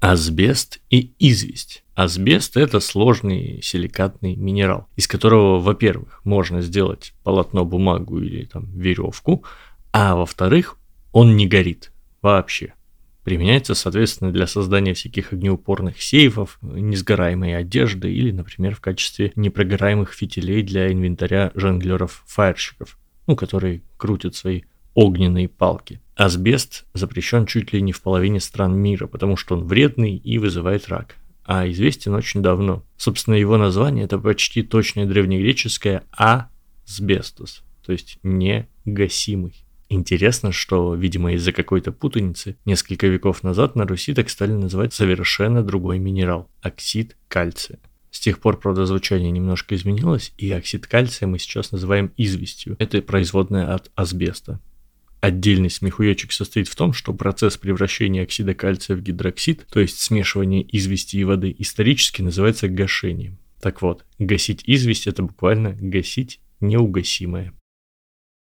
Асбест и известь. Асбест – это сложный силикатный минерал, из которого, во-первых, можно сделать полотно, бумагу или там веревку, а во-вторых, он не горит вообще. Применяется, соответственно, для создания всяких огнеупорных сейфов, несгораемой одежды или, например, в качестве непрогораемых фитилей для инвентаря жонглеров-фаерщиков, ну, которые крутят свои огненные палки. Асбест запрещен чуть ли не в половине стран мира, потому что он вредный и вызывает рак. А известен очень давно. Собственно, его название это почти точное древнегреческое асбестус, то есть негасимый. Интересно, что, видимо, из-за какой-то путаницы несколько веков назад на Руси так стали называть совершенно другой минерал – оксид кальция. С тех пор, правда, звучание немножко изменилось, и оксид кальция мы сейчас называем известью. Это производная от асбеста. Отдельный смехуёчек состоит в том, что процесс превращения оксида кальция в гидроксид, то есть смешивание извести и воды, исторически называется гашением. Так вот, гасить известь – это буквально гасить неугасимое.